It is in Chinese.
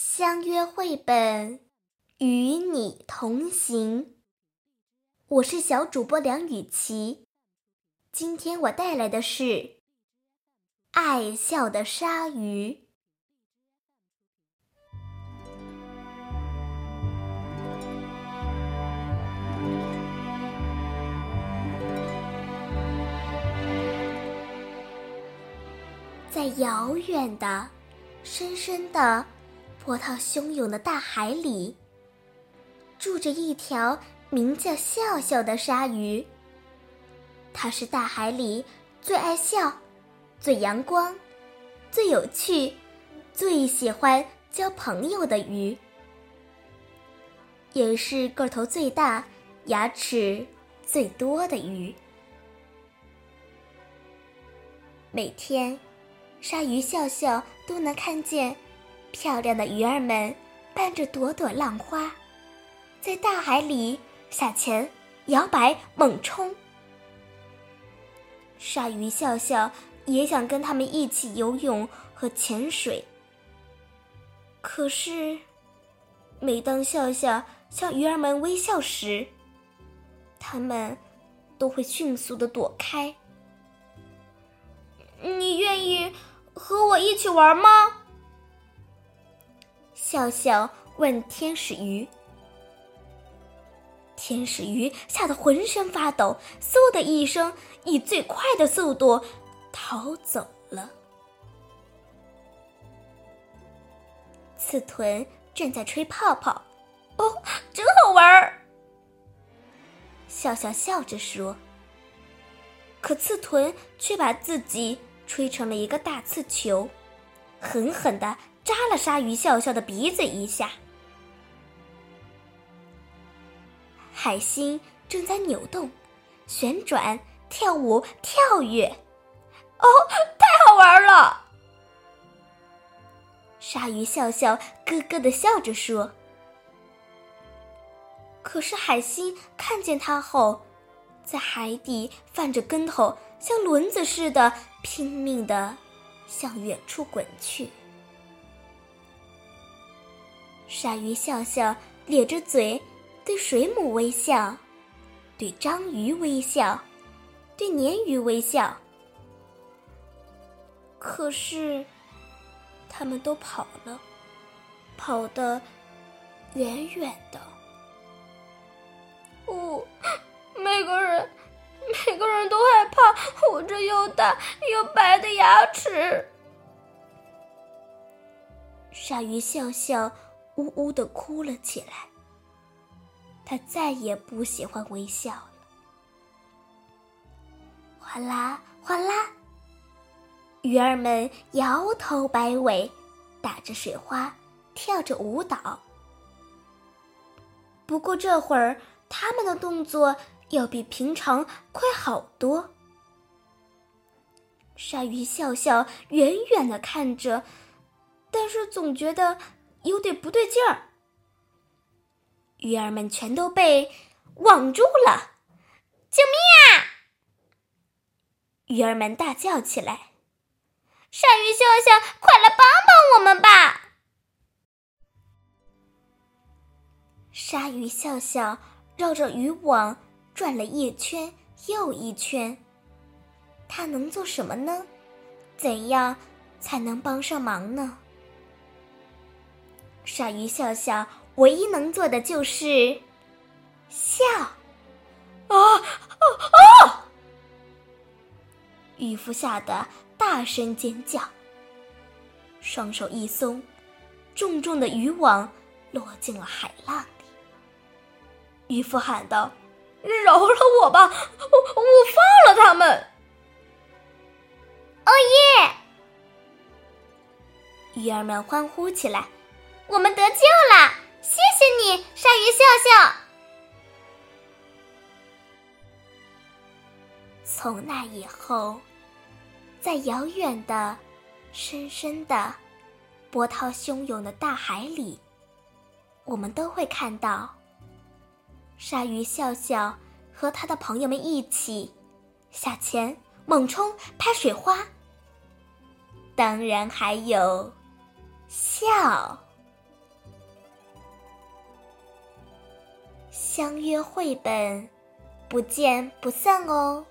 相约绘本，与你同行。我是小主播梁雨琪，今天我带来的是《爱笑的鲨鱼》。在遥远的、深深的。波涛汹涌的大海里，住着一条名叫笑笑的鲨鱼。它是大海里最爱笑、最阳光、最有趣、最喜欢交朋友的鱼，也是个头最大、牙齿最多的鱼。每天，鲨鱼笑笑都能看见。漂亮的鱼儿们伴着朵朵浪花，在大海里撒钱、摇摆、猛冲。鲨鱼笑笑也想跟他们一起游泳和潜水，可是，每当笑笑向鱼儿们微笑时，他们都会迅速的躲开。你愿意和我一起玩吗？笑笑问天使鱼：“天使鱼吓得浑身发抖，嗖的一声，以最快的速度逃走了。”刺豚正在吹泡泡，“哦，真好玩儿！”笑笑笑着说。可刺豚却把自己吹成了一个大刺球，狠狠的。扎了鲨鱼笑笑的鼻子一下。海星正在扭动、旋转、跳舞、跳跃，哦，太好玩了！鲨鱼笑笑咯咯的笑着说。可是海星看见它后，在海底翻着跟头，像轮子似的拼命的向远处滚去。鲨鱼笑笑咧着嘴，对水母微笑，对章鱼微笑，对鲶鱼微笑。可是，他们都跑了，跑得远远的。哦，每个人，每个人都害怕我这又大又白的牙齿。鲨鱼笑笑。呜呜的哭了起来。他再也不喜欢微笑了。哗啦哗啦，鱼儿们摇头摆尾，打着水花，跳着舞蹈。不过这会儿，他们的动作要比平常快好多。鲨鱼笑笑远远的看着，但是总觉得。有点不对劲儿，鱼儿们全都被网住了！救命啊！鱼儿们大叫起来：“鲨鱼笑笑，快来帮帮我们吧！”鲨鱼笑笑绕着渔网转了一圈又一圈，它能做什么呢？怎样才能帮上忙呢？鲨鱼笑笑，唯一能做的就是笑。啊啊啊！渔夫吓得大声尖叫，双手一松，重重的渔网落进了海浪里。渔夫喊道：“饶了我吧，我我放了他们。”哦耶！鱼儿们欢呼起来。我们得救了！谢谢你，鲨鱼笑笑。从那以后，在遥远的、深深的、波涛汹涌的大海里，我们都会看到鲨鱼笑笑和他的朋友们一起下潜、猛冲、拍水花。当然还有笑。相约绘本，不见不散哦。